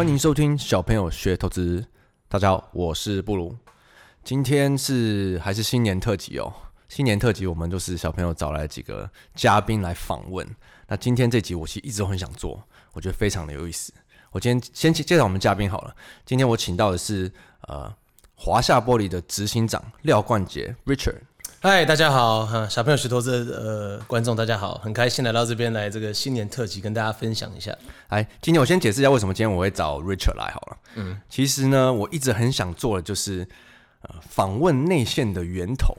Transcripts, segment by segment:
欢迎收听小朋友学投资。大家好，我是布鲁。今天是还是新年特辑哦。新年特辑，我们就是小朋友找来几个嘉宾来访问。那今天这集我其实一直都很想做，我觉得非常的有意思。我今天先介绍我们嘉宾好了。今天我请到的是呃华夏玻璃的执行长廖冠杰 Richard。嗨，大家好，哈，小朋友学投资的呃观众大家好，很开心来到这边来这个新年特辑跟大家分享一下。来，今天我先解释一下为什么今天我会找 Richard 来好了。嗯，其实呢，我一直很想做的就是呃访问内线的源头，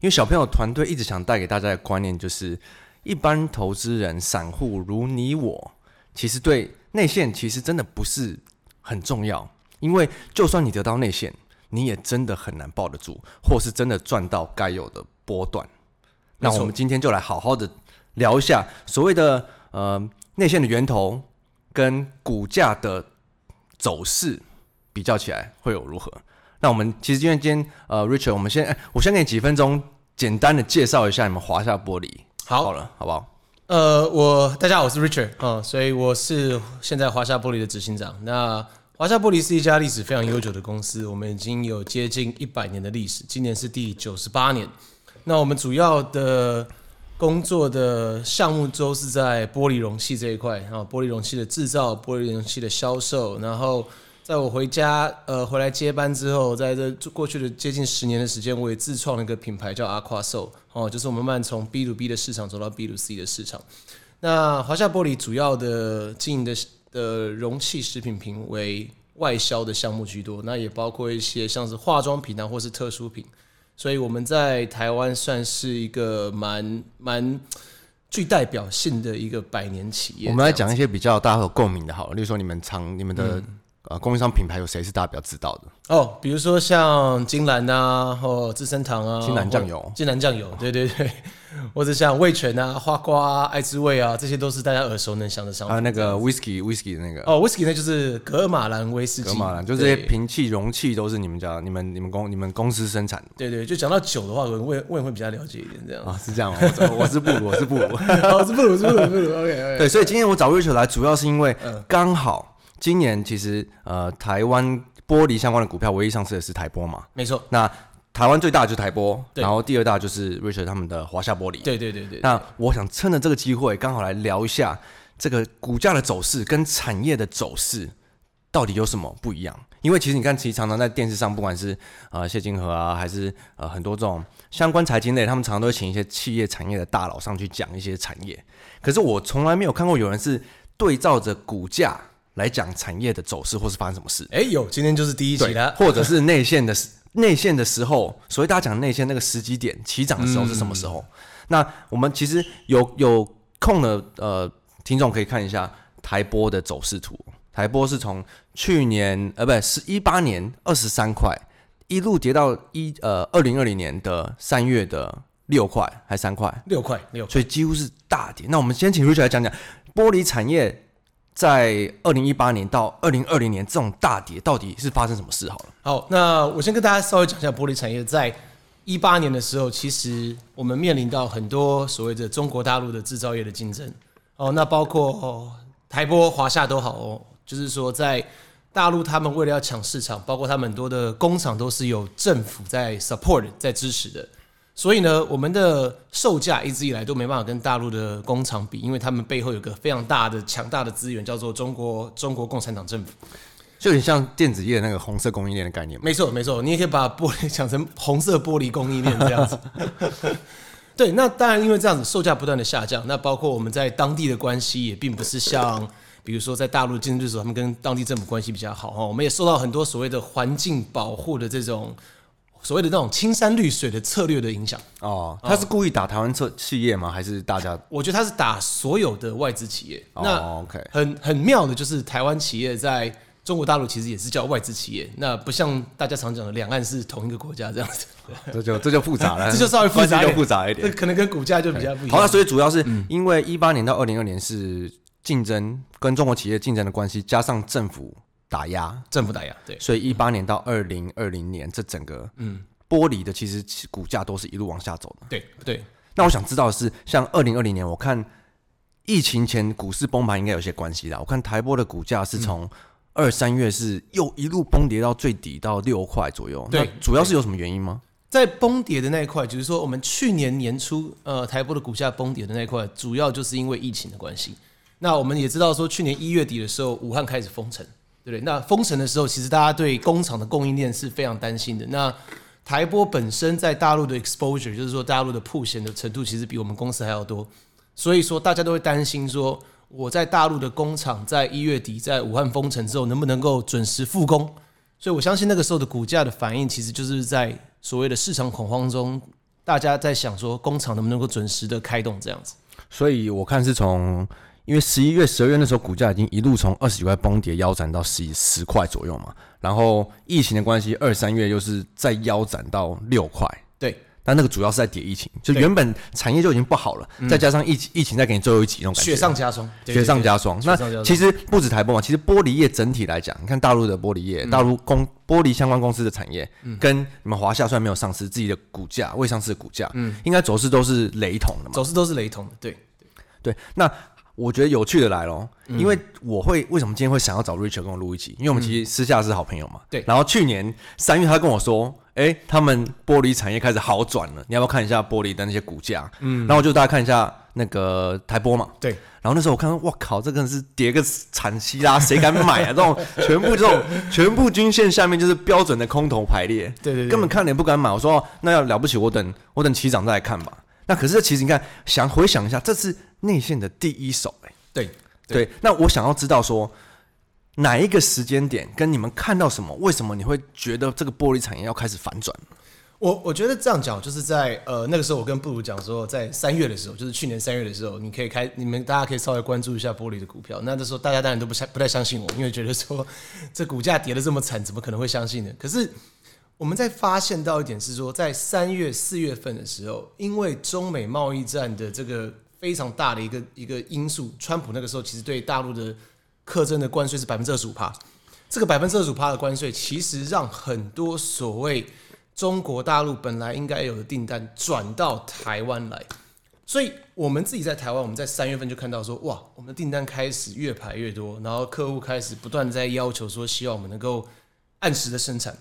因为小朋友团队一直想带给大家的观念就是，一般投资人、散户如你我，其实对内线其实真的不是很重要，因为就算你得到内线。你也真的很难抱得住，或是真的赚到该有的波段。那我们今天就来好好的聊一下所谓的呃内线的源头跟股价的走势比较起来会有如何？那我们其实今天今天呃，Richard，我们先，哎，我先给你几分钟简单的介绍一下你们华夏玻璃。好，好了，好不好？呃，我大家好，我是 Richard 啊、呃，所以我是现在华夏玻璃的执行长。那华夏玻璃是一家历史非常悠久的公司，我们已经有接近一百年的历史，今年是第九十八年。那我们主要的工作的项目都是在玻璃容器这一块啊，玻璃容器的制造、玻璃容器的销售。然后在我回家呃回来接班之后，在这过去的接近十年的时间，我也自创了一个品牌叫 Aquasoul 哦，就是我们慢慢从 B to B 的市场走到 B to C 的市场。那华夏玻璃主要的经营的。的容器食品品为外销的项目居多，那也包括一些像是化妆品啊，或是特殊品，所以我们在台湾算是一个蛮蛮具代表性的一个百年企业。我们来讲一些比较大家有共鸣的，好了，例如说你们常你们的、嗯。啊，供应商品牌有谁是大家比较知道的？哦，比如说像金兰啊，或资生堂啊，金兰酱油，金兰酱油，对对对，或者像味全啊、花瓜啊、爱之味啊，这些都是大家耳熟能详的商品。啊，那个 whisky whisky 的那个，哦，whisky 那就是格尔马兰威士忌，噶尔马兰，就这些瓶器容器都是你们家、你们、你们公、你们公司生产的。对对，就讲到酒的话，我我我也会比较了解一点这样。啊，是这样吗？我是布鲁，我是布鲁，我 是布鲁，是布鲁，布鲁。OK，对，所以今天我找 Rachel 来，主要是因为刚好。今年其实呃，台湾玻璃相关的股票唯一上市的是台玻嘛，没错。那台湾最大的就是台玻，然后第二大就是 Richard 他们的华夏玻璃。对对对对。那我想趁着这个机会，刚好来聊一下这个股价的走势跟产业的走势到底有什么不一样？因为其实你看，其实常常在电视上，不管是呃谢金河啊，还是呃很多这种相关财经类，他们常常都会请一些企业产业的大佬上去讲一些产业。可是我从来没有看过有人是对照着股价。来讲产业的走势，或是发生什么事？哎、欸，有，今天就是第一集了。或者是内线的 内线的时候，所以大家讲内线那个时机点起涨的时候是什么时候？嗯、那我们其实有有空的呃听众可以看一下台波的走势图。台波是从去年呃不是一八年二十三块，一路跌到一呃二零二零年的三月的六块还三块？六块六块，所以几乎是大跌。那我们先请 Richard 来讲讲玻璃产业。在二零一八年到二零二零年这种大跌，到底是发生什么事？好了，好，那我先跟大家稍微讲一下玻璃产业。在一八年的时候，其实我们面临到很多所谓的中国大陆的制造业的竞争哦，那包括台玻、华夏都好哦，就是说在大陆，他们为了要抢市场，包括他们很多的工厂都是有政府在 support 在支持的。所以呢，我们的售价一直以来都没办法跟大陆的工厂比，因为他们背后有个非常大的、强大的资源，叫做中国中国共产党政府。就有点像电子业那个红色供应链的概念。没错，没错，你也可以把玻璃讲成红色玻璃供应链这样子。对，那当然，因为这样子售价不断的下降，那包括我们在当地的关系也并不是像，比如说在大陆竞争对手，他们跟当地政府关系比较好哈。我们也受到很多所谓的环境保护的这种。所谓的那种青山绿水的策略的影响哦，他是故意打台湾策企业吗？还是大家？我觉得他是打所有的外资企业。哦、那 OK，很很妙的就是台湾企业在中国大陆其实也是叫外资企业，那不像大家常讲的两岸是同一个国家这样子。这就这就复杂了，这就稍微复杂一点，复杂一点，可能跟股价就比较不一样。好了，所以主要是因为一八年到二零二年是竞争跟中国企业竞争的关系，加上政府打压，政府打压，对，所以一八年到二零二零年这整个嗯。剥离的其实股价都是一路往下走的。对对。那我想知道的是，像二零二零年，我看疫情前股市崩盘应该有些关系啦。我看台波的股价是从二三月是又一路崩跌到最底到六块左右。对，主要是有什么原因吗？在崩跌的那一块，就是说我们去年年初呃台波的股价崩跌的那一块，主要就是因为疫情的关系。那我们也知道说，去年一月底的时候，武汉开始封城，对不对？那封城的时候，其实大家对工厂的供应链是非常担心的。那台玻本身在大陆的 exposure，就是说大陆的曝险的程度，其实比我们公司还要多。所以说，大家都会担心说，我在大陆的工厂在一月底在武汉封城之后，能不能够准时复工？所以我相信那个时候的股价的反应，其实就是在所谓的市场恐慌中，大家在想说，工厂能不能够准时的开动这样子。所以我看是从，因为十一月、十二月那时候股价已经一路从二十几块崩跌腰斩到十十块左右嘛，然后疫情的关系，二三月又是再腰斩到六块。对。但那个主要是在跌疫情，就原本产业就已经不好了，再加上疫情，疫情再给你最后一击那种感觉，雪上加霜，雪上加霜。那其实不止台玻嘛，其实玻璃业整体来讲，你看大陆的玻璃业，大陆公玻璃相关公司的产业，跟你们华夏虽然没有上市，自己的股价未上市的股价，嗯，应该走势都是雷同的嘛，走势都是雷同的，对对。那我觉得有趣的来喽，因为我会为什么今天会想要找 Richard 跟我录一期？因为我们其实私下是好朋友嘛，对。然后去年三月他跟我说。哎、欸，他们玻璃产业开始好转了，你要不要看一下玻璃的那些股价？嗯，然后我就大家看一下那个台玻嘛。对，然后那时候我看到，哇靠，这个是跌个惨兮啦，谁敢买啊？这种 全部这种全部均线下面就是标准的空头排列，对，对对，根本看了也不敢买。我说那要了不起，我等我等起涨再来看吧。那可是其实你看，想回想一下，这是内线的第一手、欸，哎，对对，那我想要知道说。哪一个时间点跟你们看到什么？为什么你会觉得这个玻璃产业要开始反转？我我觉得这样讲，就是在呃那个时候，我跟布鲁讲说，在三月的时候，就是去年三月的时候，你可以开，你们大家可以稍微关注一下玻璃的股票。那那时候大家当然都不相不太相信我，因为觉得说这股价跌的这么惨，怎么可能会相信呢？可是我们在发现到一点是说，在三月四月份的时候，因为中美贸易战的这个非常大的一个一个因素，川普那个时候其实对大陆的。课征的关税是百分之二十五趴，这个百分之二十五趴的关税，其实让很多所谓中国大陆本来应该有的订单转到台湾来，所以我们自己在台湾，我们在三月份就看到说，哇，我们的订单开始越排越多，然后客户开始不断在要求说，希望我们能够按时的生产，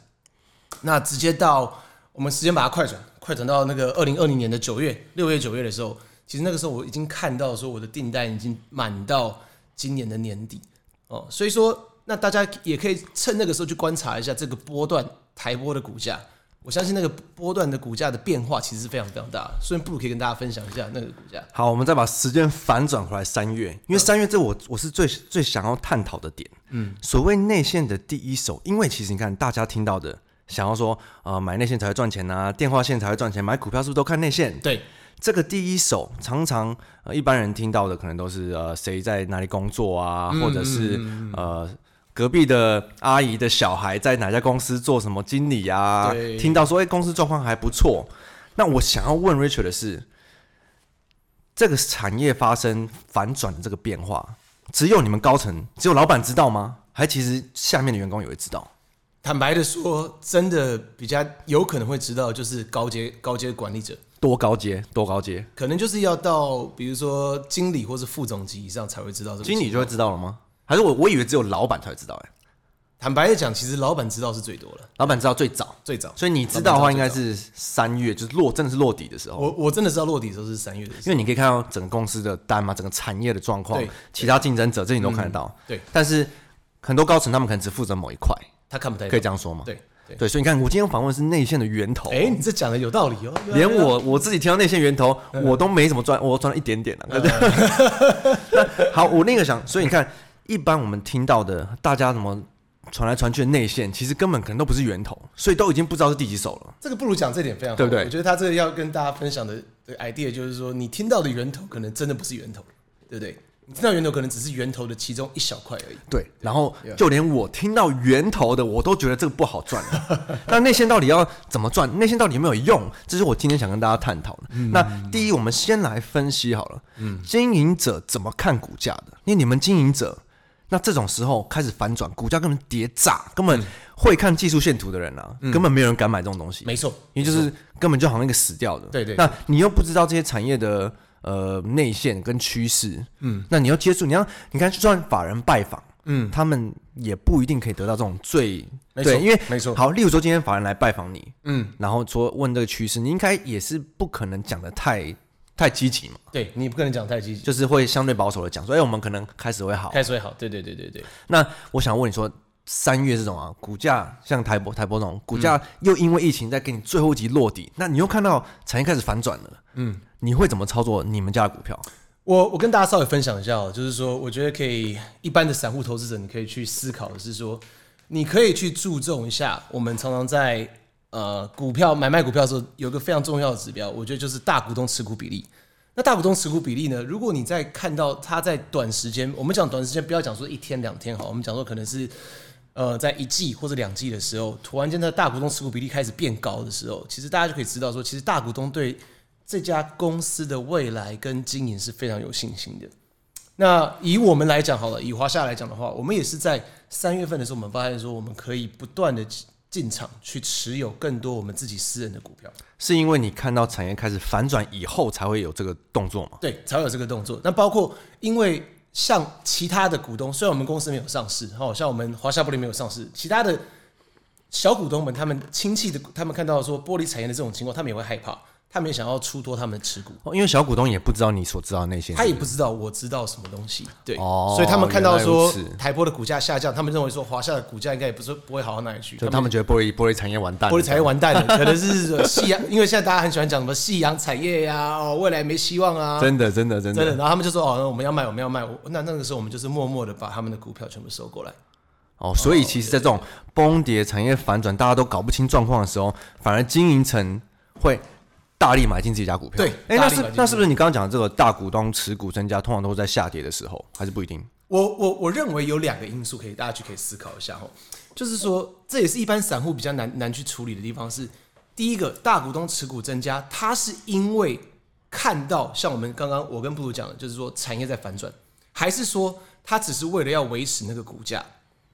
那直接到我们时间把它快转，快转到那个二零二零年的九月、六月、九月的时候，其实那个时候我已经看到说，我的订单已经满到今年的年底。哦，所以说，那大家也可以趁那个时候去观察一下这个波段台波的股价。我相信那个波段的股价的变化其实是非常非常大的。所以不如可以跟大家分享一下那个股价。好，我们再把时间反转回来三月，因为三月这我我是最最想要探讨的点。嗯，所谓内线的第一手，因为其实你看大家听到的，想要说啊、呃、买内线才会赚钱啊，电话线才会赚钱，买股票是不是都看内线？对。这个第一手常常呃一般人听到的可能都是呃谁在哪里工作啊，或者是呃隔壁的阿姨的小孩在哪家公司做什么经理啊，听到说哎公司状况还不错。那我想要问 Richard 的是，这个产业发生反转的这个变化，只有你们高层，只有老板知道吗？还其实下面的员工也会知道？坦白的说，真的比较有可能会知道，就是高阶高阶管理者。多高阶？多高阶？可能就是要到，比如说经理或是副总级以上才会知道这个。经理就会知道了吗？还是我我以为只有老板才会知道？哎，坦白的讲，其实老板知道是最多了。老板知道最早，最早。所以你知道的话，应该是三月，就是落真的是落底的时候。我我真的知道落底的时候是三月的时候，因为你可以看到整个公司的单嘛，整个产业的状况，其他竞争者这你都看得到。对。但是很多高层他们可能只负责某一块，他看不太，可以这样说吗？对。对，所以你看，我今天访问是内线的源头。哎，你这讲的有道理哦。连我我自己听到内线源头，我都没怎么赚，我赚了一点点了。那 好，我那个想，所以你看，一般我们听到的，大家怎么传来传去的内线，其实根本可能都不是源头，所以都已经不知道是第几手了。这个不如讲这点非常好，对不对？我觉得他这个要跟大家分享的 idea 就是说，你听到的源头可能真的不是源头，对不对？听到源头可能只是源头的其中一小块而已。对，然后就连我听到源头的，我都觉得这个不好赚。那内线到底要怎么赚？内线到底有没有用？这是我今天想跟大家探讨的。嗯、那第一，我们先来分析好了。嗯，经营者怎么看股价的？因为你们经营者，那这种时候开始反转，股价根本跌炸，根本会看技术线图的人啊，嗯、根本没有人敢买这种东西。没错，因为就是根本就好像一个死掉的。对，对对。那你又不知道这些产业的。呃，内线跟趋势，嗯，那你要接触，你要你看，就算法人拜访，嗯，他们也不一定可以得到这种最没错对，因为没错。好，例如说今天法人来拜访你，嗯，然后说问这个趋势，你应该也是不可能讲的太太积极嘛，对你不可能讲太积极，就是会相对保守的讲说，哎，我们可能开始会好，开始会好，对对对对对。那我想问你说，三月这种啊，股价像台博台博这种股价又因为疫情在给你最后一集落底，嗯、那你又看到产业开始反转了，嗯，你会怎么操作你们家的股票？我我跟大家稍微分享一下哦，就是说，我觉得可以一般的散户投资者，你可以去思考的是说，你可以去注重一下，我们常常在呃股票买卖股票的时候，有个非常重要的指标，我觉得就是大股东持股比例。那大股东持股比例呢？如果你在看到它在短时间，我们讲短时间，不要讲说一天两天好，我们讲说可能是呃在一季或者两季的时候，突然间的大股东持股比例开始变高的时候，其实大家就可以知道说，其实大股东对这家公司的未来跟经营是非常有信心的。那以我们来讲好了，以华夏来讲的话，我们也是在三月份的时候，我们发现说我们可以不断的进场去持有更多我们自己私人的股票。是因为你看到产业开始反转以后才会有这个动作吗？对，才会有这个动作。那包括因为像其他的股东，虽然我们公司没有上市，哈，像我们华夏玻璃没有上市，其他的小股东们，他们亲戚的，他们看到说玻璃产业的这种情况，他们也会害怕。他们也想要出脱他们的持股，因为小股东也不知道你所知道的那些，他也不知道我知道什么东西，对，哦、所以他们看到说台玻的股价下降，他们认为说华夏的股价应该也不是不会好到哪里去，就他们觉得玻璃玻璃产业完蛋，玻璃产业完蛋了，可能是夕阳，因为现在大家很喜欢讲什么夕阳产业呀、啊，哦，未来没希望啊，真的真的真的，真的，然后他们就说哦，我们要卖，我们要卖，那那个时候我们就是默默的把他们的股票全部收过来，哦，所以其实，在这种崩跌、产业反转，大家都搞不清状况的时候，反而经营层会。大力买进自己家股票，对，哎、欸，那是那是不是你刚刚讲的这个大股东持股增加，通常都是在下跌的时候，还是不一定？我我我认为有两个因素可以大家去可以思考一下哈，就是说这也是一般散户比较难难去处理的地方是，第一个大股东持股增加，它是因为看到像我们刚刚我跟布鲁讲的，就是说产业在反转，还是说它只是为了要维持那个股价？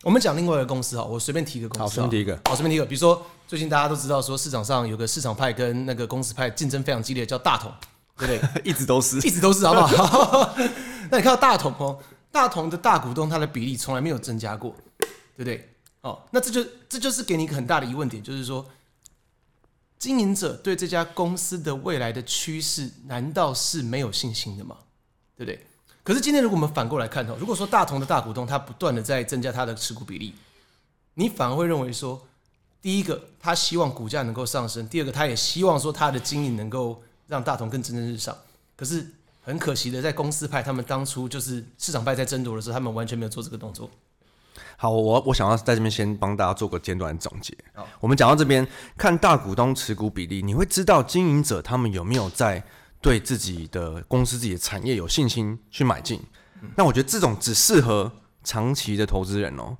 我们讲另外一个公司哈，我随便提一个公司，好，随便提一个，好，随便提一个，比如说最近大家都知道说市场上有个市场派跟那个公司派竞争非常激烈，叫大同，对不对？一直都是，一直都是，好不好？那你看到大同哦，大同的大股东他的比例从来没有增加过，对不对？哦，那这就这就是给你一个很大的疑问点，就是说，经营者对这家公司的未来的趋势难道是没有信心的吗？对不对？可是今天，如果我们反过来看，如果说大同的大股东他不断的在增加他的持股比例，你反而会认为说，第一个他希望股价能够上升，第二个他也希望说他的经营能够让大同更蒸蒸日上。可是很可惜的，在公司派他们当初就是市场派在争夺的时候，他们完全没有做这个动作。好，我我想要在这边先帮大家做个简短的总结。好，我们讲到这边，看大股东持股比例，你会知道经营者他们有没有在。对自己的公司、自己的产业有信心去买进，那我觉得这种只适合长期的投资人哦。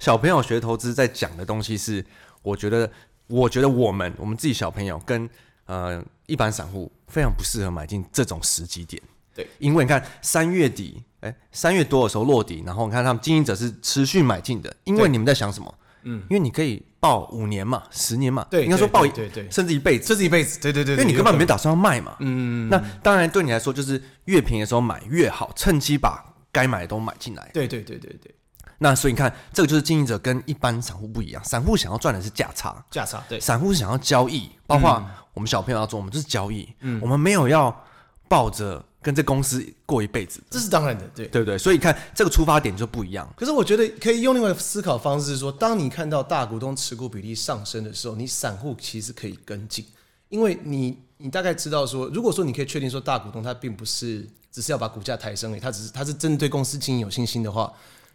小朋友学投资在讲的东西是，我觉得，我觉得我们我们自己小朋友跟呃一般散户非常不适合买进这种时机点。对，因为你看三月底，哎，三月多的时候落底，然后你看他们经营者是持续买进的，因为你们在想什么？嗯，因为你可以抱五年嘛，十年嘛，对，应该说抱一，对对，甚至一辈子，甚至一辈子，对对对，因为你根本没打算要卖嘛，嗯，那当然对你来说就是越便宜的时候买越好，趁机把该买的都买进来，对对对对对。那所以你看，这个就是经营者跟一般散户不一样，散户想要赚的是价差，价差，对，散户是想要交易，包括我们小朋友要做，我们就是交易，嗯，我们没有要抱着。跟这公司过一辈子，这是当然的，对对不对？所以看这个出发点就不一样。可是我觉得可以用另外一个思考方式，是说，当你看到大股东持股比例上升的时候，你散户其实可以跟进，因为你你大概知道说，如果说你可以确定说大股东他并不是只是要把股价抬升，他只是他是针对公司经营有信心的话，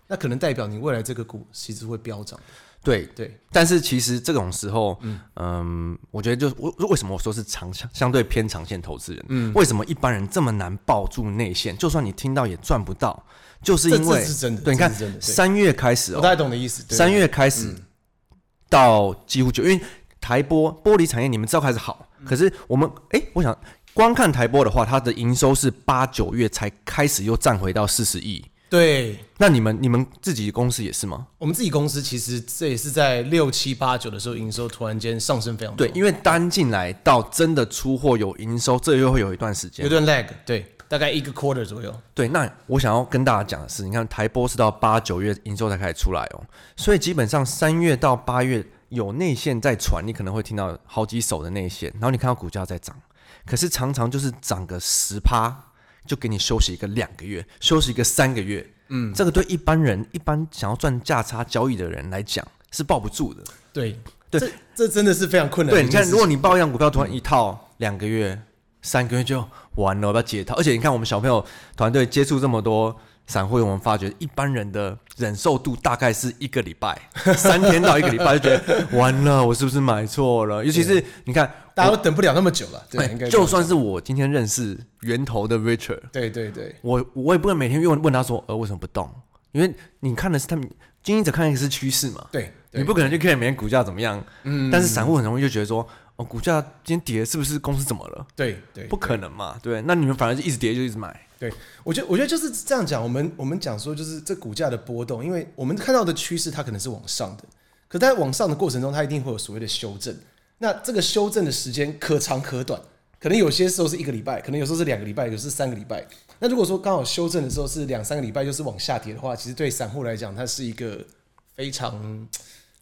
那可能代表你未来这个股其实会飙涨。对对，但是其实这种时候，嗯，嗯我觉得就为为什么我说是长相相对偏长线投资人，嗯，为什么一般人这么难抱住内线？就算你听到也赚不到，就是因为。对，你看三月开始，我大概懂的意思。三月开始到几乎就因为台玻玻璃产业，你们知道开始好，可是我们哎，我想光看台玻的话，它的营收是八九月才开始又站回到四十亿。对，那你们你们自己公司也是吗？我们自己公司其实这也是在六七八九的时候，营收突然间上升非常多。对，因为单进来到真的出货有营收，这又会有一段时间，有段 lag。对，大概一个 quarter 左右。对，那我想要跟大家讲的是，你看台玻是到八九月营收才开始出来哦，所以基本上三月到八月有内线在传，你可能会听到好几手的内线，然后你看到股价在涨，可是常常就是涨个十趴，就给你休息一个两个月，休息一个三个月，嗯，这个对一般人一般想要赚价差交易的人来讲是抱不住的。对，对，这这真的是非常困难。对，你看，如果你抱一样股票，突然一套两个月。三个月就完了，我要解套。而且你看，我们小朋友团队接触这么多散户，我们发觉一般人的忍受度大概是一个礼拜，三天到一个礼拜就觉得完了，我是不是买错了？尤其是你看，大家都等不了那么久了。对，应该就算是我今天认识源头的 Richard，对对对，我我也不能每天问问他说，呃，为什么不动？因为你看的是他们经营者看的是趋势嘛，对，你不可能去看每天股价怎么样。嗯，但是散户很容易就觉得说。哦，股价今天跌，是不是公司怎么了？对对，不可能嘛，对，那你们反而就一直跌，就一直买。对，我觉得我觉得就是这样讲。我们我们讲说，就是这股价的波动，因为我们看到的趋势它可能是往上的，可在往上的过程中，它一定会有所谓的修正。那这个修正的时间可长可短，可能有些时候是一个礼拜，可能有时候是两个礼拜，有时候是三个礼拜。那如果说刚好修正的时候是两三个礼拜，就是往下跌的话，其实对散户来讲，它是一个非常。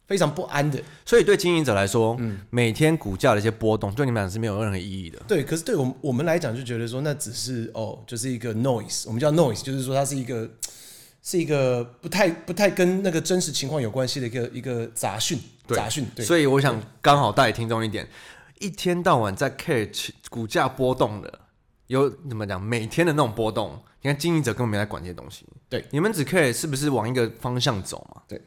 非常不安的，所以对经营者来说，嗯，每天股价的一些波动，对你们俩是没有任何意义的。对，可是对我们我们来讲，就觉得说那只是哦，就是一个 noise，我们叫 noise，就是说它是一个是一个不太不太跟那个真实情况有关系的一个一个杂讯，杂讯。对，所以我想刚好带听众一点，一天到晚在 catch 股价波动的，有怎么讲？每天的那种波动，你看经营者根本没在管这些东西。对，你们只 care 是不是往一个方向走嘛？对。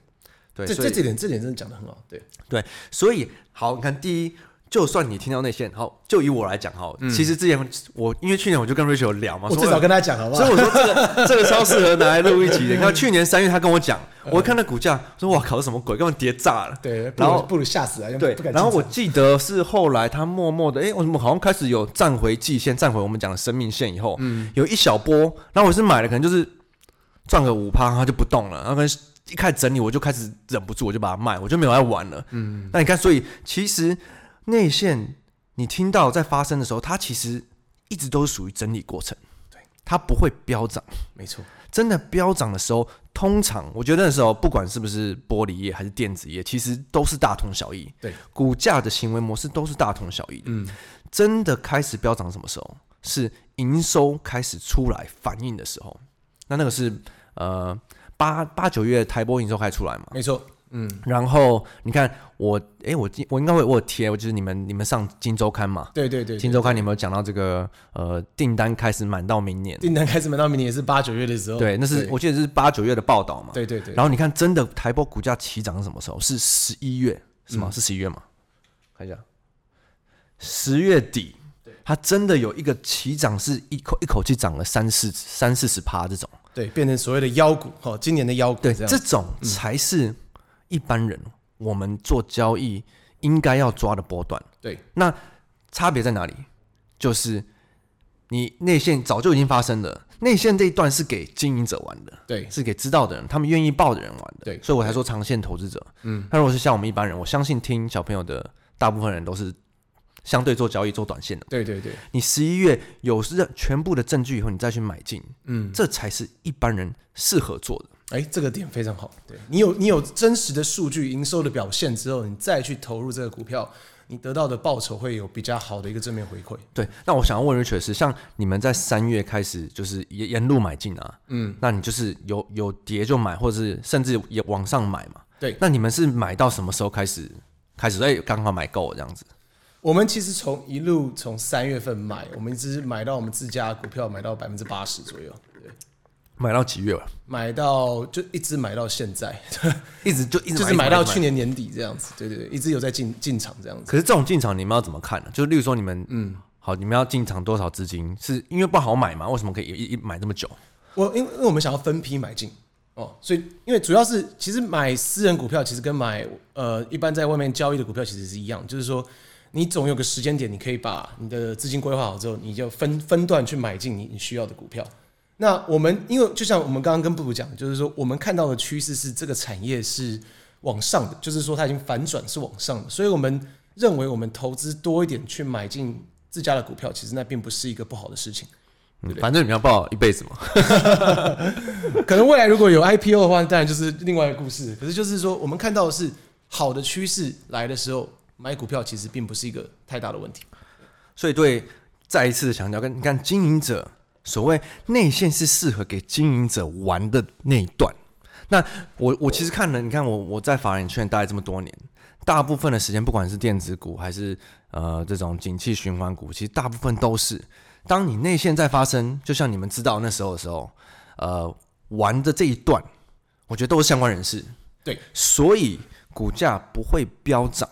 对，这这这点这点真的讲的很好。对对，所以好，你看第一，就算你听到内线，好，就以我来讲哈，嗯、其实之前我因为去年我就跟 Rachel 聊嘛，我至少跟他讲好不好？所以我说这个 这个超适合拿来录一集的。你看去年三月他跟我讲，我看那股价，说哇靠，什么鬼，根本跌炸了。对，然后不如吓死了。对，然后我记得是后来他默默的，哎，我怎么好像开始有站回季线，站回我们讲的生命线以后，嗯，有一小波，然后我是买了，可能就是赚个五趴，他就不动了，然后跟。一开始整理，我就开始忍不住，我就把它卖，我就没有再玩了。嗯，那你看，所以其实内线你听到在发生的时候，它其实一直都是属于整理过程。对，它不会飙涨。没错，真的飙涨的时候，通常我觉得那时候不管是不是玻璃业还是电子业，其实都是大同小异。对，股价的行为模式都是大同小异的。嗯，真的开始飙涨什么时候？是营收开始出来反应的时候。那那个是呃。八八九月台播营收开出来嘛？没错，嗯，然后你看我，哎、欸，我我应该会我有贴，我就是你们你们上金周刊嘛？对对对，金周刊你有没有讲到这个呃订单开始满到明年？订单开始满到明年也是八九月的时候。对，那是我记得是八九月的报道嘛？对对对。然后你看，真的台播股价起涨是什么时候？是十一月是吗？嗯、是十一月吗？看一下，十月底，它真的有一个起涨，是一口一口气涨了三四三四十趴这种。对，变成所谓的妖股，哈，今年的妖股。对，这种才是一般人我们做交易应该要抓的波段。对，那差别在哪里？就是你内线早就已经发生了，内线这一段是给经营者玩的，对，是给知道的人，他们愿意报的人玩的。对，所以我才说长线投资者。嗯，那如果是像我们一般人，我相信听小朋友的大部分人都是。相对做交易做短线的，对对对，你十一月有是全部的证据以后，你再去买进，嗯，这才是一般人适合做的。哎，这个点非常好。对，你有你有真实的数据营收的表现之后，你再去投入这个股票，你得到的报酬会有比较好的一个正面回馈。对，那我想要问 Richard 是，像你们在三月开始就是沿沿路买进啊，嗯，那你就是有有跌就买，或者是甚至也往上买嘛？对，那你们是买到什么时候开始开始？哎，刚好买够了这样子。我们其实从一路从三月份买，我们一直买到我们自家股票买到百分之八十左右，对，买到几月吧？买到就一直买到现在，一直就一直 就是买到去年年底这样子，对对对，一直有在进进场这样子。可是这种进场你们要怎么看呢？就是例如说你们嗯，好，你们要进场多少资金？是因为不好买吗？为什么可以一一买这么久？我因为因为我们想要分批买进哦，所以因为主要是其实买私人股票其实跟买呃一般在外面交易的股票其实是一样，就是说。你总有个时间点，你可以把你的资金规划好之后，你就分分段去买进你你需要的股票。那我们因为就像我们刚刚跟布布讲，就是说我们看到的趋势是这个产业是往上的，就是说它已经反转是往上的，所以我们认为我们投资多一点去买进自家的股票，其实那并不是一个不好的事情。嗯，反正你们要抱一辈子嘛。可能未来如果有 IPO 的话，当然就是另外一个故事。可是就是说，我们看到的是好的趋势来的时候，买股票其实并不是一个太大的问题。所以对，再一次的强调，跟你看经营者所谓内线是适合给经营者玩的那一段。那我我其实看了，你看我我在法人圈待这么多年，大部分的时间，不管是电子股还是呃这种景气循环股，其实大部分都是。当你内线在发生，就像你们知道那时候的时候，呃，玩的这一段，我觉得都是相关人士。对，所以股价不会飙涨。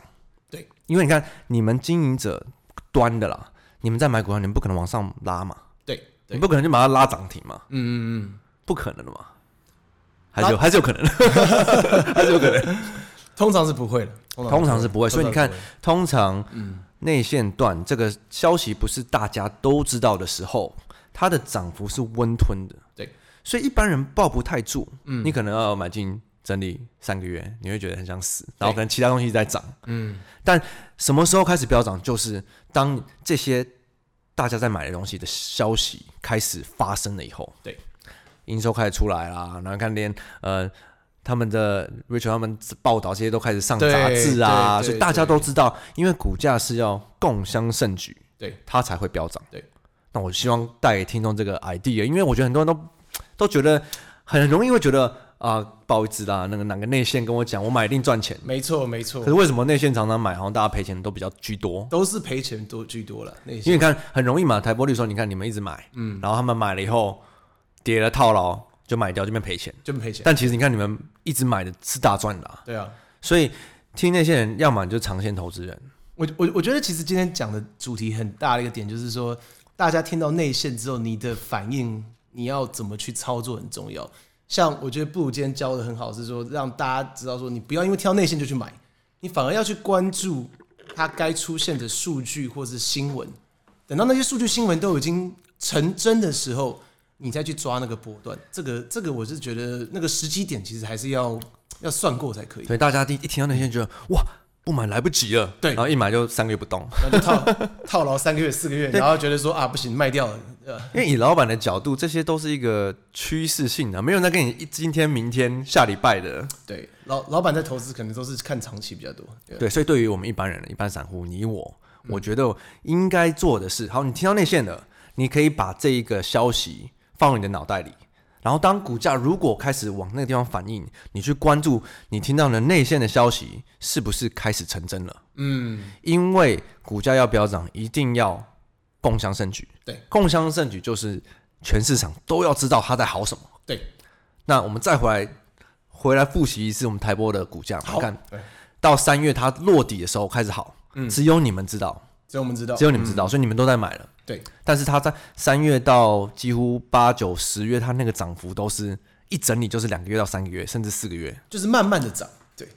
对，因为你看你们经营者端的啦，你们在买股票，你们不可能往上拉嘛。对，对你不可能就把它拉涨停嘛。嗯嗯嗯，不可能的嘛。还是有，还是有可能，还是有可能。通常是不会的，通常是不会。所以你看，通常，嗯。内线段这个消息不是大家都知道的时候，它的涨幅是温吞的。对，所以一般人抱不太住。嗯，你可能要买进整理三个月，你会觉得很想死，然后可能其他东西在涨。嗯，但什么时候开始飙涨？就是当这些大家在买的东西的消息开始发生了以后。对，营收开始出来啦，然后看连呃。他们的 Richard 他们报道这些都开始上杂志啊，所以大家都知道，因为股价是要共襄盛举，对，它才会飙涨。对，那我希望带给听众这个 idea，因为我觉得很多人都都觉得很容易会觉得啊，不好意思啦，那个哪个内线跟我讲，我买一定赚钱。没错，没错。可是为什么内线常常买，好像大家赔钱都比较居多？都是赔钱多居多了。因为你看很容易嘛，台玻璃说，你看你们一直买，嗯，然后他们买了以后跌了套牢。就买掉，就变赔钱，就变赔钱。但其实你看，你们一直买的是大赚的啊。对啊，所以听那些人，要么你就长线投资人。我我我觉得，其实今天讲的主题很大的一个点，就是说，大家听到内线之后，你的反应，你要怎么去操作很重要。像我觉得布鲁今天教的很好，是说让大家知道说，你不要因为挑内线就去买，你反而要去关注它该出现的数据或是新闻。等到那些数据新闻都已经成真的时候。你再去抓那个波段，这个这个我是觉得那个时机点其实还是要要算过才可以。所以大家一一听到那些就哇，不买来不及了，对，然后一买就三个月不动，然后就套套牢三个月四个月，然后觉得说啊不行卖掉了，因为以老板的角度，这些都是一个趋势性的，没有人在跟你一今天明天下礼拜的。对，老老板在投资可能都是看长期比较多。对，对，所以对于我们一般人、一般散户，你我，我觉得应该做的是，好，你听到内线的，你可以把这一个消息。放入你的脑袋里，然后当股价如果开始往那个地方反应，你去关注你听到的内线的消息是不是开始成真了？嗯，因为股价要飙涨，一定要共襄盛举。对，共襄盛举就是全市场都要知道它在好什么。对，那我们再回来回来复习一次我们台波的股价，好，看到三月它落底的时候开始好，嗯，只有你们知道。只有我们知道，只有你们知道，嗯、所以你们都在买了。对，但是它在三月到几乎八九十月，它那个涨幅都是一整理就是两个月到三个月，甚至四个月，就是慢慢的涨。对，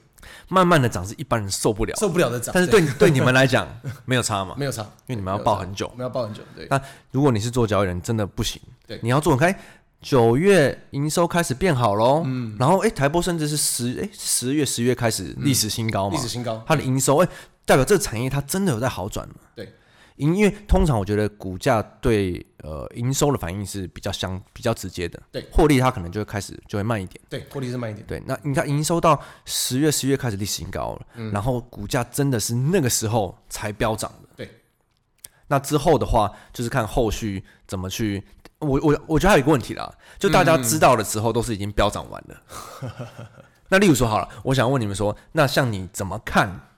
慢慢的涨是一般人受不了，受不了的涨。但是对对你们来讲 没有差嘛？没有差，因为你们要抱很久，我们要抱很久。对，那如果你是做交易人，真的不行。对，你要做开九月营收开始变好喽，嗯，然后哎、欸，台玻甚至是十哎十月十月开始历史新高嘛，历史新高，它的营收哎、欸、代表这个产业它真的有在好转。对。因因为通常我觉得股价对呃营收的反应是比较相比较直接的，对，获利它可能就会开始就会慢一点，对，获利是慢一点，对。那你看营收到十月十月开始历史新高了，嗯，然后股价真的是那个时候才飙涨的，对。那之后的话就是看后续怎么去，我我我觉得还有一个问题啦，就大家知道的时候都是已经飙涨完了。嗯、那例如说好了，我想问你们说，那像你怎么看？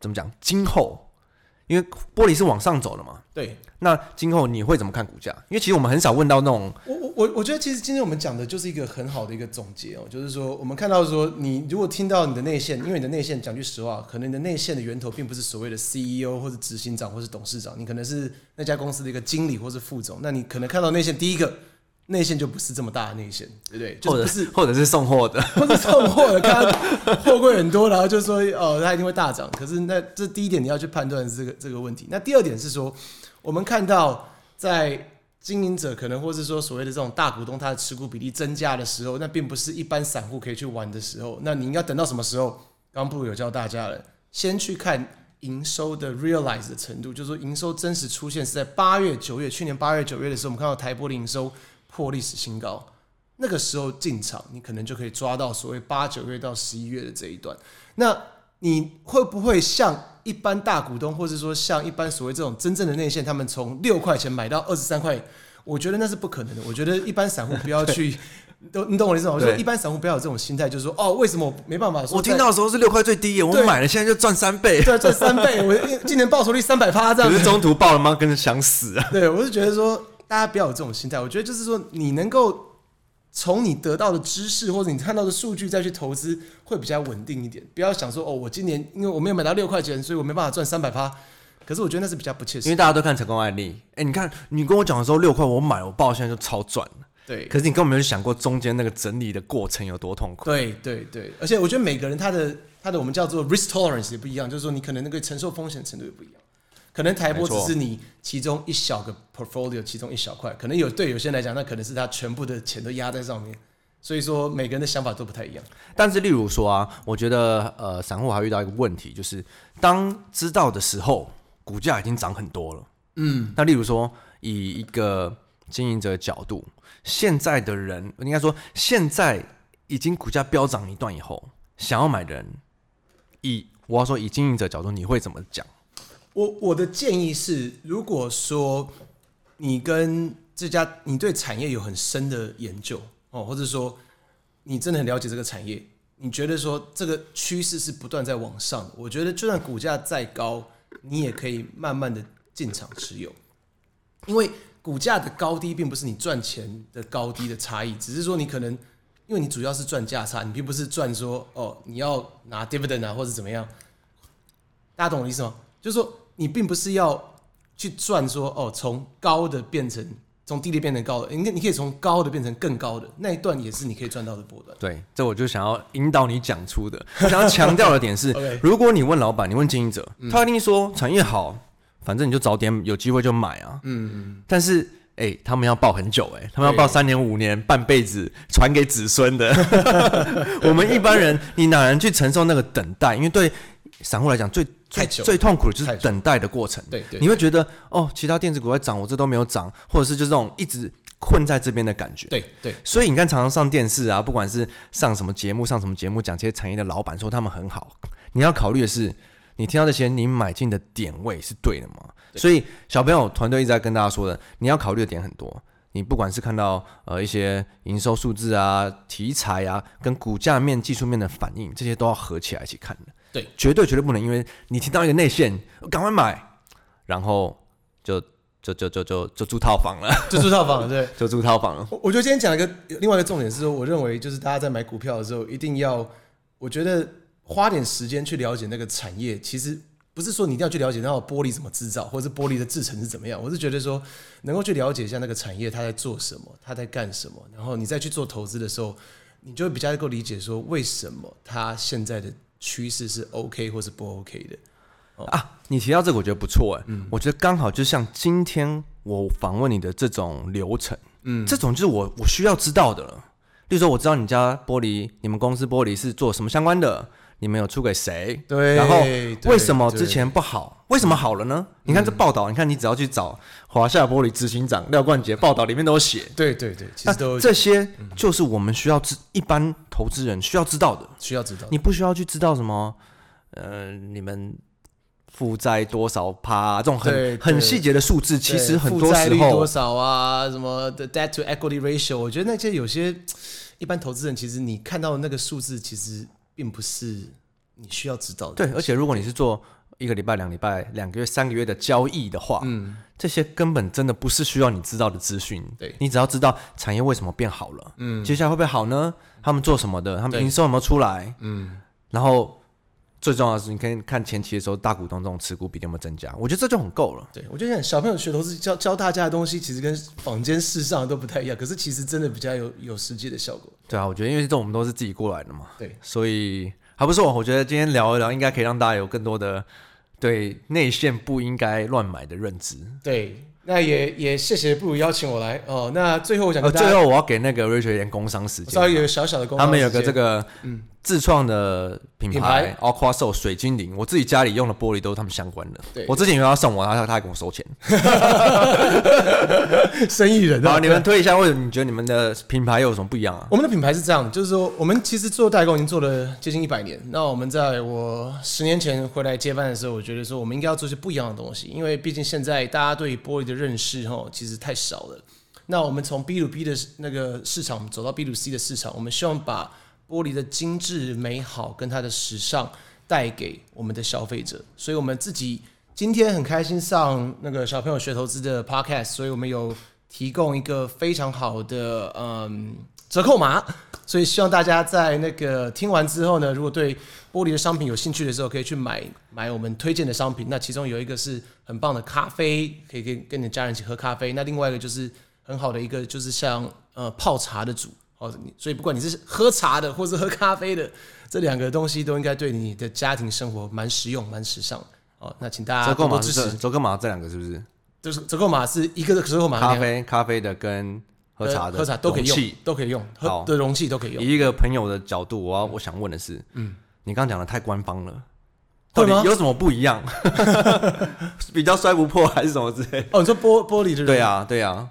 怎么讲？今后？因为玻璃是往上走的嘛，对。那今后你会怎么看股价？因为其实我们很少问到那种，我我我我觉得其实今天我们讲的就是一个很好的一个总结哦，就是说我们看到说，你如果听到你的内线，因为你的内线讲句实话，可能你的内线的源头并不是所谓的 CEO 或者执行长或是董事长，你可能是那家公司的一个经理或是副总，那你可能看到内线第一个。内线就不是这么大的内线，对不对？或者是或者是送货的，或者送货的，看 货柜很多，然后就说哦，它一定会大涨。可是那这第一点你要去判断这个这个问题。那第二点是说，我们看到在经营者可能或是说所谓的这种大股东，他的持股比例增加的时候，那并不是一般散户可以去玩的时候。那你应该等到什么时候？刚刚布鲁有教大家了，先去看营收的 realize 的程度，就是说营收真实出现是在八月、九月，去年八月、九月的时候，我们看到台玻的营收破历史新高，那个时候进场，你可能就可以抓到所谓八九月到十一月的这一段。那你会不会像一般大股东，或者说像一般所谓这种真正的内线，他们从六块钱买到二十三块？我觉得那是不可能的。我觉得一般散户不要去，都你懂我的意思吗？我说一般散户不要有这种心态，就是说哦，为什么我没办法说？我听到的时候是六块最低，我买了，现在就赚三倍，对，赚三倍，我今年报酬率三百趴这样子。可是中途爆了吗？跟着想死啊！对，我是觉得说大家不要有这种心态。我觉得就是说，你能够从你得到的知识或者你看到的数据再去投资，会比较稳定一点。不要想说哦，我今年因为我没有买到六块钱，所以我没办法赚三百趴。可是我觉得那是比较不切实际，因为大家都看成功案例。哎、欸，你看你跟我讲的时候六块我买，我报现在就超赚。对，可是你根本没有想过中间那个整理的过程有多痛苦。对对对，而且我觉得每个人他的他的我们叫做 risk tolerance 也不一样，就是说你可能那个承受风险程度也不一样。可能台波只是你其中一小个 portfolio，其中一小块，可能有对有些人来讲，那可能是他全部的钱都压在上面。所以说每个人的想法都不太一样。但是例如说啊，我觉得呃，散户还遇到一个问题，就是当知道的时候。股价已经涨很多了，嗯，那例如说，以一个经营者的角度，现在的人应该说，现在已经股价飙涨一段以后，想要买的人，以我要说以经营者角度，你会怎么讲？我我的建议是，如果说你跟这家你对产业有很深的研究哦，或者说你真的很了解这个产业，你觉得说这个趋势是不断在往上，我觉得就算股价再高。你也可以慢慢的进场持有，因为股价的高低并不是你赚钱的高低的差异，只是说你可能因为你主要是赚价差，你并不是赚说哦你要拿 dividend 啊或者怎么样，大家懂我的意思吗？就是说你并不是要去赚说哦从高的变成。从低的变成高的，你你可以从高的变成更高的那一段，也是你可以赚到的波段。对，这我就想要引导你讲出的。我想要强调的点是.如果你问老板，你问经营者，嗯、他一定说产业好，反正你就早点有机会就买啊。嗯嗯。但是，哎、欸，他们要报很久、欸，哎，他们要报三年、五年、半辈子，传给子孙的。我们一般人，你哪能去承受那个等待？因为对散户来讲，最最最痛苦的就是等待的过程。对对，你会觉得哦，其他电子股在涨，我这都没有涨，或者是就是这种一直困在这边的感觉。对对，所以你看，常常上电视啊，不管是上什么节目，上什么节目，讲这些产业的老板说他们很好，你要考虑的是，你听到这些，你买进的点位是对的吗？所以小朋友团队一直在跟大家说的，你要考虑的点很多。你不管是看到呃一些营收数字啊、题材啊，跟股价面、技术面的反应，这些都要合起来一起看的。对，绝对绝对不能因为你听到一个内线，赶快买，然后就就就就就就住套房了，就住套房了，对，就住套房了。我我觉得今天讲一个另外一个重点是说，我认为就是大家在买股票的时候，一定要我觉得花点时间去了解那个产业，其实。不是说你一定要去了解那个玻璃怎么制造，或者是玻璃的制成是怎么样。我是觉得说，能够去了解一下那个产业，它在做什么，它在干什么，然后你再去做投资的时候，你就会比较能够理解说，为什么它现在的趋势是 OK 或是不 OK 的。哦、啊，你提到这个，我觉得不错哎，嗯，我觉得刚好就像今天我访问你的这种流程，嗯，这种就是我我需要知道的了。例如说，我知道你家玻璃，你们公司玻璃是做什么相关的。你们有出给谁？对，然后为什么之前不好？为什么好了呢？嗯、你看这报道，你看你只要去找华夏玻璃执行长廖冠杰报道，里面都有写。对对对，其实都这些就是我们需要知，一般投资人需要知道的，需要知道。你不需要去知道什么，呃，你们负债多少趴、啊、这种很很细节的数字，其实很多时候多少啊，什么的 debt to equity ratio，我觉得那些有些一般投资人，其实你看到的那个数字，其实。并不是你需要知道的。对，而且如果你是做一个礼拜、两礼拜、两个月、三个月的交易的话，嗯，这些根本真的不是需要你知道的资讯。对，你只要知道产业为什么变好了，嗯，接下来会不会好呢？他们做什么的？他们营收有没有出来？嗯，然后最重要的是，你可以看前期的时候，大股东这种持股比例有没有增加？我觉得这就很够了。对，我觉得小朋友学投资教教大家的东西，其实跟坊间世上都不太一样，可是其实真的比较有有实际的效果。对啊，我觉得因为这种我们都是自己过来的嘛，对，所以。还不错，我觉得今天聊一聊，应该可以让大家有更多的对内线不应该乱买的认知。对，那也也谢谢不如邀请我来哦。那最后我想、呃，最后我要给那个 Richard 一点工商时间，稍微有小小的工商时间，他们有个这个嗯自创的品牌，Aquasoul 水精灵，我自己家里用的玻璃都是他们相关的。对我之前以为要送我，然后他还跟我收钱。生意人，好，你们推一下，为什么你觉得你们的品牌有什么不一样啊？我们的品牌是这样，就是说，我们其实做代工已经做了接近一百年。那我们在我十年前回来接班的时候，我觉得说，我们应该要做些不一样的东西，因为毕竟现在大家对玻璃的认识哈，其实太少了。那我们从 B to B 的那个市场走到 B to C 的市场，我们希望把玻璃的精致美好跟它的时尚带给我们的消费者，所以我们自己今天很开心上那个小朋友学投资的 podcast，所以我们有提供一个非常好的嗯折扣码，所以希望大家在那个听完之后呢，如果对玻璃的商品有兴趣的时候，可以去买买我们推荐的商品。那其中有一个是很棒的咖啡，可以跟跟你的家人一起喝咖啡。那另外一个就是很好的一个，就是像呃泡茶的组。哦，所以不管你是喝茶的，或是喝咖啡的，这两个东西都应该对你的家庭生活蛮实用、蛮时尚。哦，那请大家多多支持。折扣码这两个是不是？就是折扣码是一个折扣码，咖啡咖啡的跟喝茶的、呃、喝茶都可以用，都可以用，喝的容器都可以用。以一个朋友的角度，我要我想问的是，嗯，你刚刚讲的太官方了，到底有什么不一样？比较摔不破还是什么之类？哦，你说玻玻璃的？对啊，对啊。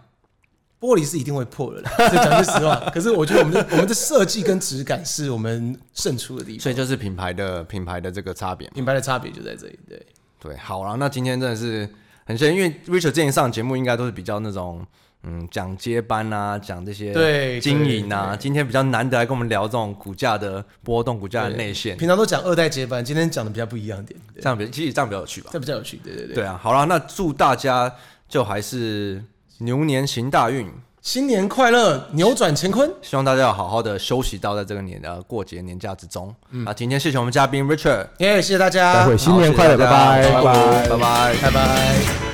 玻璃是一定会破的，讲句实话。可是我觉得我们的我们的设计跟质感是我们胜出的地方，所以就是品牌的品牌的这个差别，品牌的差别就在这里。对对，好了，那今天真的是很谢谢，因为 Richard 之前上节目应该都是比较那种嗯讲接班啊，讲这些对经营啊，今天比较难得来跟我们聊这种股价的波动、股价的内线。平常都讲二代接班，今天讲的比较不一样点，这样比其实这样比较有趣吧？这比较有趣，对对对。对啊，好了，那祝大家就还是。牛年行大运，新年快乐，扭转乾坤。希望大家要好好的休息到在这个年呃过节年假之中。嗯，啊，今天谢谢我们嘉宾 Richard，耶，谢谢大家，待会新年快乐，拜拜，拜拜，拜拜，拜拜。